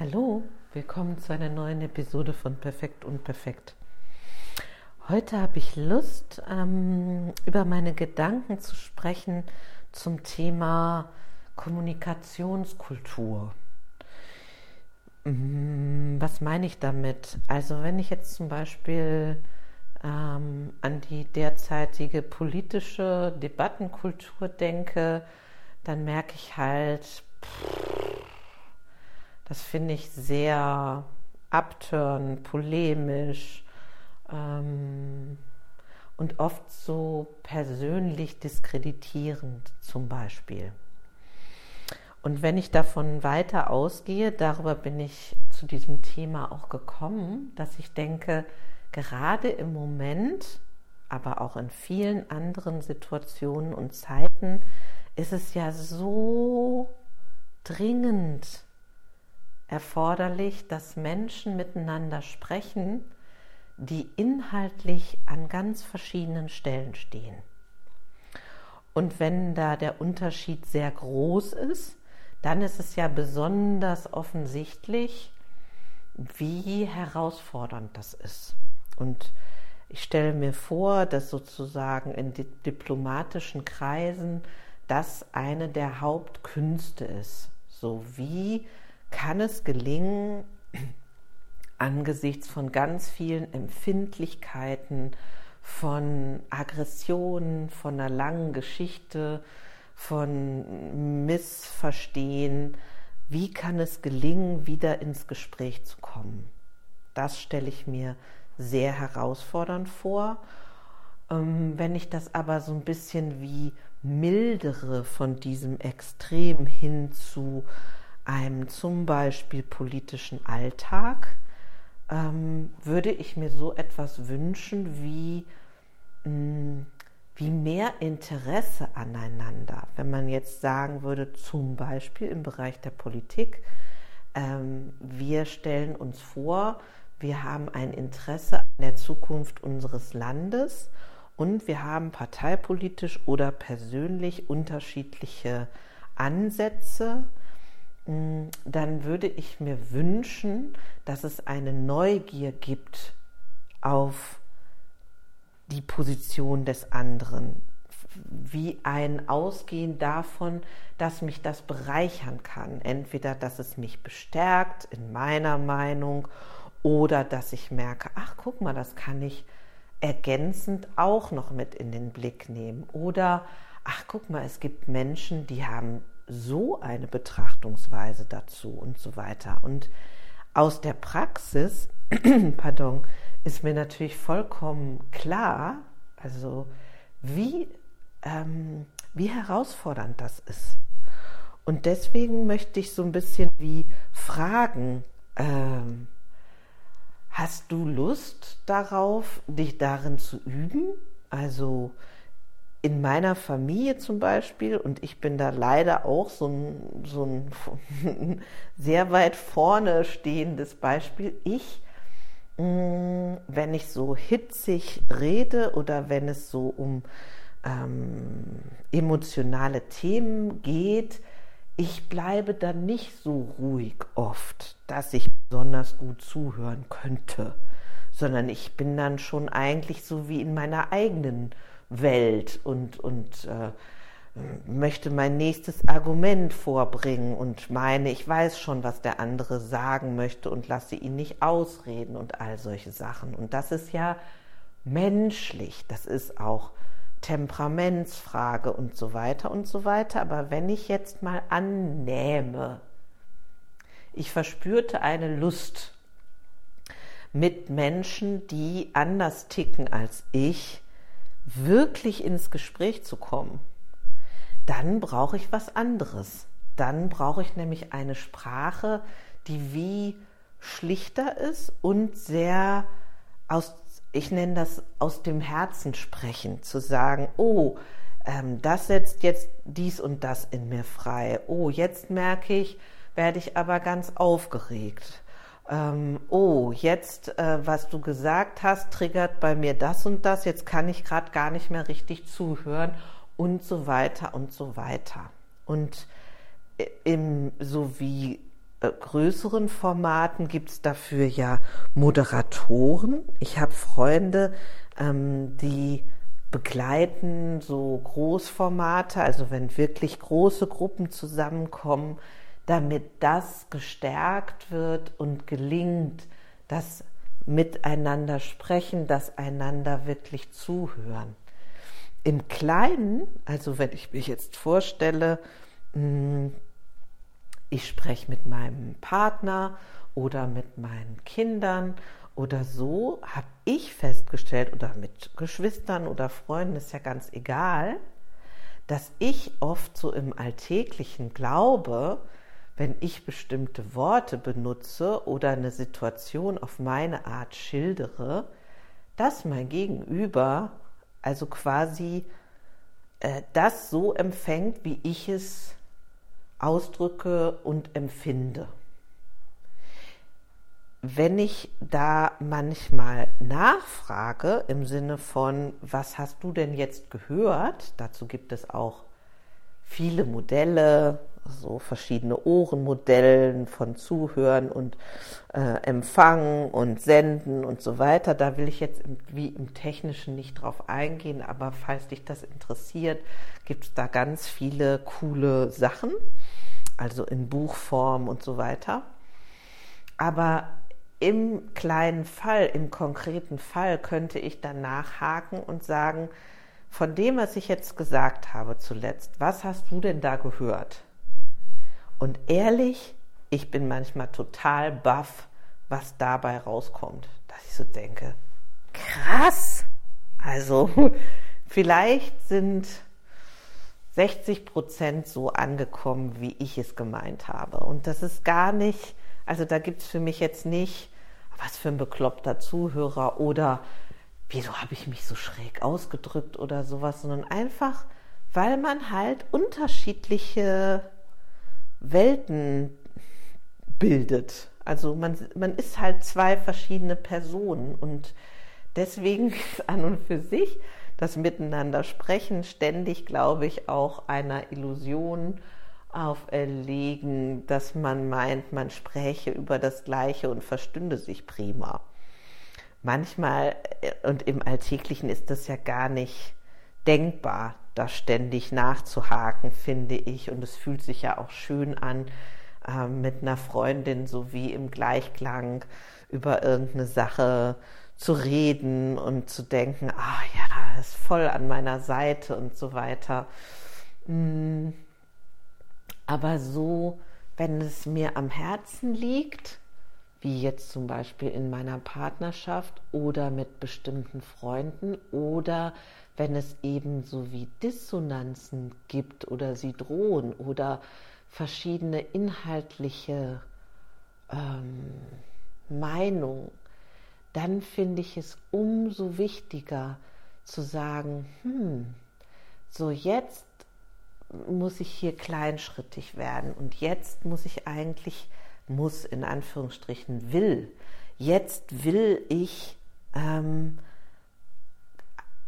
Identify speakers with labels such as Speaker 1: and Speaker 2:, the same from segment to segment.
Speaker 1: Hallo, willkommen zu einer neuen Episode von Perfekt und Perfekt. Heute habe ich Lust, ähm, über meine Gedanken zu sprechen zum Thema Kommunikationskultur. Mm, was meine ich damit? Also wenn ich jetzt zum Beispiel ähm, an die derzeitige politische Debattenkultur denke, dann merke ich halt, pff, das finde ich sehr abtörend, polemisch ähm, und oft so persönlich diskreditierend zum Beispiel. Und wenn ich davon weiter ausgehe, darüber bin ich zu diesem Thema auch gekommen, dass ich denke, gerade im Moment, aber auch in vielen anderen Situationen und Zeiten, ist es ja so dringend erforderlich, dass Menschen miteinander sprechen, die inhaltlich an ganz verschiedenen Stellen stehen. Und wenn da der Unterschied sehr groß ist, dann ist es ja besonders offensichtlich, wie herausfordernd das ist. Und ich stelle mir vor, dass sozusagen in diplomatischen Kreisen das eine der Hauptkünste ist. So wie kann es gelingen, angesichts von ganz vielen Empfindlichkeiten, von Aggressionen, von einer langen Geschichte, von Missverstehen, wie kann es gelingen, wieder ins Gespräch zu kommen? Das stelle ich mir sehr herausfordernd vor. Ähm, wenn ich das aber so ein bisschen wie mildere von diesem Extrem hin zu einem zum Beispiel politischen Alltag ähm, würde ich mir so etwas wünschen wie, mh, mm, wie mehr Interesse aneinander. Wenn man jetzt sagen würde, zum Beispiel im Bereich der Politik, ähm, wir stellen uns vor, wir haben ein Interesse an der Zukunft unseres Landes und wir haben parteipolitisch oder persönlich unterschiedliche Ansätze dann würde ich mir wünschen, dass es eine Neugier gibt auf die Position des anderen, wie ein Ausgehen davon, dass mich das bereichern kann. Entweder, dass es mich bestärkt in meiner Meinung oder dass ich merke, ach guck mal, das kann ich ergänzend auch noch mit in den Blick nehmen. Oder, ach guck mal, es gibt Menschen, die haben so eine Betrachtungsweise dazu und so weiter. Und aus der Praxis, pardon, ist mir natürlich vollkommen klar, also wie, ähm, wie herausfordernd das ist. Und deswegen möchte ich so ein bisschen wie fragen, ähm, hast du Lust darauf, dich darin zu üben? Also in meiner Familie zum Beispiel, und ich bin da leider auch so ein, so ein sehr weit vorne stehendes Beispiel, ich, mm, wenn ich so hitzig rede oder wenn es so um ähm, emotionale Themen geht, ich bleibe dann nicht so ruhig oft, dass ich besonders gut zuhören könnte, sondern ich bin dann schon eigentlich so wie in meiner eigenen Welt und, und äh, möchte mein nächstes Argument vorbringen und meine, ich weiß schon, was der andere sagen möchte und lasse ihn nicht ausreden und all solche Sachen. Und das ist ja menschlich, das ist auch Temperamentsfrage und so weiter und so weiter. Aber wenn ich jetzt mal annehme, ich verspürte eine Lust mit Menschen, die anders ticken als ich, wirklich ins Gespräch zu kommen, dann brauche ich was anderes. Dann brauche ich nämlich eine Sprache, die wie schlichter ist und sehr aus, ich nenne das aus dem Herzen sprechen, zu sagen, oh, ähm, das setzt jetzt dies und das in mir frei. Oh, jetzt merke ich, werde ich aber ganz aufgeregt ähm, oh, jetzt, äh, was du gesagt hast, triggert bei mir das und das, jetzt kann ich gerade gar nicht mehr richtig zuhören und so weiter und so weiter. Und äh, im, so wie äh, größeren Formaten gibt es dafür ja Moderatoren. Ich habe Freunde, ähm, die begleiten so Großformate, also wenn wirklich große Gruppen zusammenkommen, damit das gestärkt wird und gelingt, das miteinander sprechen, das einander wirklich zuhören. Im Kleinen, also wenn ich mich jetzt vorstelle, hm, ich spreche mit meinem Partner oder mit meinen Kindern oder so, habe ich festgestellt, oder mit Geschwistern oder Freunden, ist ja ganz egal, dass ich oft so im Alltäglichen glaube, wenn ich bestimmte Worte benutze oder eine Situation auf meine Art schildere, dass mein Gegenüber also quasi äh, das so empfängt, wie ich es ausdrücke und empfinde. Wenn ich da manchmal nachfrage im Sinne von, was hast du denn jetzt gehört? Dazu gibt es auch viele Modelle, so verschiedene Ohrenmodellen von Zuhören und äh, Empfangen und Senden und so weiter. Da will ich jetzt im, wie im Technischen nicht drauf eingehen, aber falls dich das interessiert, gibt es da ganz viele coole Sachen, also in Buchform und so weiter. Aber im kleinen Fall, im konkreten Fall könnte ich dann nachhaken und sagen, von dem, was ich jetzt gesagt habe zuletzt, was hast du denn da gehört? Und ehrlich, ich bin manchmal total baff, was dabei rauskommt. Dass ich so denke, krass. Also vielleicht sind 60 Prozent so angekommen, wie ich es gemeint habe. Und das ist gar nicht, also da gibt es für mich jetzt nicht, was für ein bekloppter Zuhörer oder wieso habe ich mich so schräg ausgedrückt oder sowas, sondern einfach, weil man halt unterschiedliche Welten bildet. Also man, man ist halt zwei verschiedene Personen und deswegen an und für sich das Miteinander sprechen ständig, glaube ich, auch einer Illusion auferlegen, dass man meint, man spräche über das Gleiche und verstünde sich prima. Manchmal äh, und im Alltäglichen ist das ja gar nicht denkbar, da ständig nachzuhaken, finde ich. Und es fühlt sich ja auch schön an, äh, mit einer Freundin so wie im Gleichklang über irgendeine Sache zu reden und zu denken, ah ja, ist voll an meiner Seite und so weiter. Mm. Aber so, wenn es mir am Herzen liegt, wie jetzt zum Beispiel in meiner Partnerschaft oder mit bestimmten Freunden oder wenn es eben so wie Dissonanzen gibt oder sie drohen oder verschiedene inhaltliche ähm, Meinungen, dann finde ich es umso wichtiger zu sagen, hm, so jetzt muss ich hier kleinschrittig werden und jetzt muss ich eigentlich, muss in Anführungsstrichen, will, jetzt will ich ähm,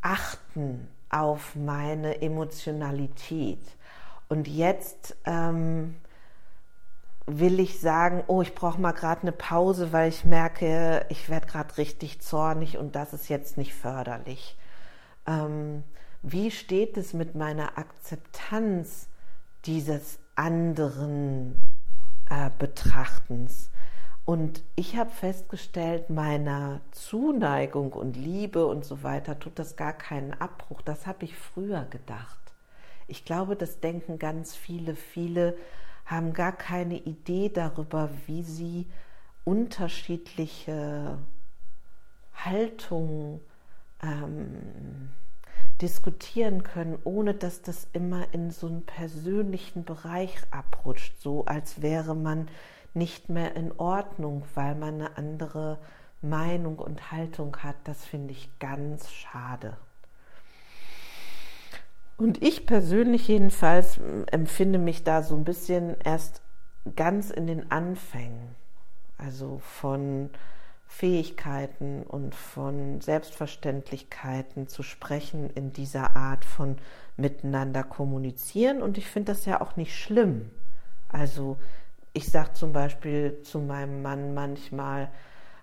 Speaker 1: achten auf meine Emotionalität. Und jetzt ähm, will ich sagen, oh, ich brauche mal gerade eine Pause, weil ich merke, ich werde gerade richtig zornig und das ist jetzt nicht förderlich. Ähm, wie steht es mit meiner Akzeptanz dieses anderen äh, Betrachtens? Und ich habe festgestellt, meiner Zuneigung und Liebe und so weiter tut das gar keinen Abbruch. Das habe ich früher gedacht. Ich glaube, das denken ganz viele. Viele haben gar keine Idee darüber, wie sie unterschiedliche Haltungen ähm, diskutieren können, ohne dass das immer in so einen persönlichen Bereich abrutscht, so als wäre man nicht mehr in Ordnung, weil man eine andere Meinung und Haltung hat. Das finde ich ganz schade. Und ich persönlich jedenfalls empfinde mich da so ein bisschen erst ganz in den Anfängen, also von Fähigkeiten und von Selbstverständlichkeiten zu sprechen in dieser Art von miteinander kommunizieren. Und ich finde das ja auch nicht schlimm. Also ich sage zum Beispiel zu meinem Mann manchmal,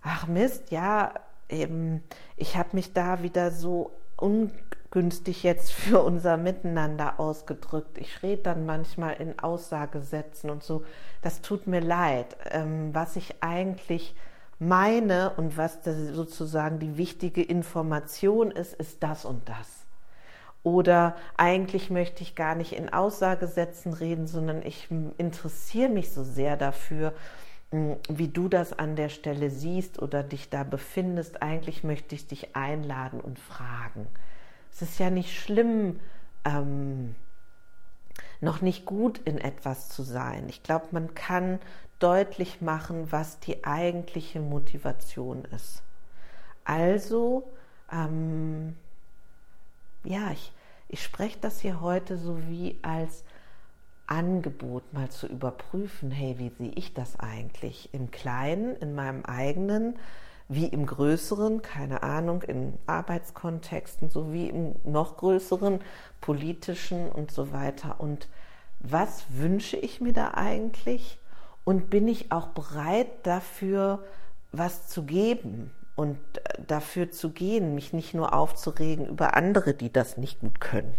Speaker 1: ach Mist, ja, eben, ich habe mich da wieder so ungünstig jetzt für unser Miteinander ausgedrückt. Ich rede dann manchmal in Aussagesätzen und so. Das tut mir leid. Ähm, was ich eigentlich meine und was sozusagen die wichtige Information ist, ist das und das. Oder eigentlich möchte ich gar nicht in Aussagesätzen reden, sondern ich interessiere mich so sehr dafür, hm, wie du das an der Stelle siehst oder dich da befindest. Eigentlich möchte ich dich einladen und fragen. Es ist ja nicht schlimm, ähm, noch nicht gut in etwas zu sein. Ich glaube, man kann deutlich machen, was die eigentliche Motivation ist. Also, ähm, ja, ich, ich spreche das hier heute so wie als Angebot mal zu überprüfen, hey, wie sehe ich das eigentlich im Kleinen, in meinem eigenen, wie im Größeren, keine Ahnung, in Arbeitskontexten, sowie im noch größeren, politischen und so weiter. Und was wünsche ich mir da eigentlich? Und bin ich auch bereit dafür, was zu geben und äh, dafür zu gehen, mich nicht nur aufzuregen über andere, die das nicht gut können?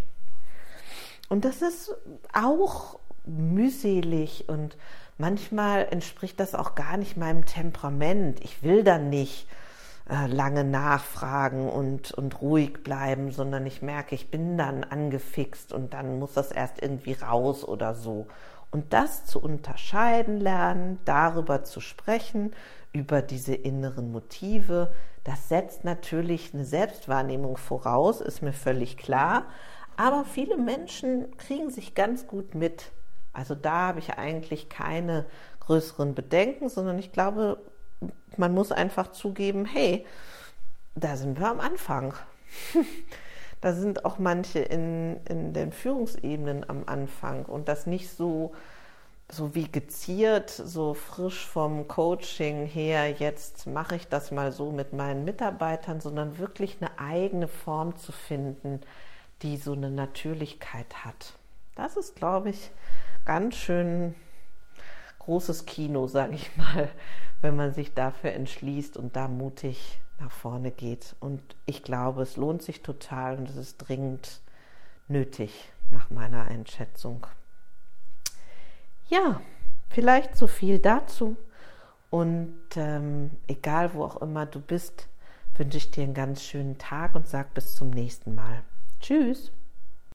Speaker 1: Und das ist auch mühselig und manchmal entspricht das auch gar nicht meinem Temperament. Ich will dann nicht äh, lange nachfragen und, und ruhig bleiben, sondern ich merke, ich bin dann angefixt und dann muss das erst irgendwie raus oder so. Und das zu unterscheiden lernen, darüber zu sprechen, über diese inneren Motive, das setzt natürlich eine Selbstwahrnehmung voraus, ist mir völlig klar. Aber viele Menschen kriegen sich ganz gut mit. Also da habe ich eigentlich keine größeren Bedenken, sondern ich glaube, man muss einfach zugeben, hey, da sind wir am Anfang. da sind auch manche in, in den Führungsebenen am Anfang und das nicht so, so wie geziert, so frisch vom Coaching her, jetzt mache ich das mal so mit meinen Mitarbeitern, sondern wirklich eine eigene Form zu finden, die so eine Natürlichkeit hat. Das ist, glaube ich, ganz schön großes Kino, sage ich mal, wenn man sich dafür entschließt und da mutig nach vorne geht. Und ich glaube, es lohnt sich total und es ist dringend nötig nach meiner Einschätzung. Ja, vielleicht so viel dazu. Und ähm, egal wo auch immer du bist, wünsche ich dir einen ganz schönen Tag und sag bis zum nächsten Mal. Tschüss.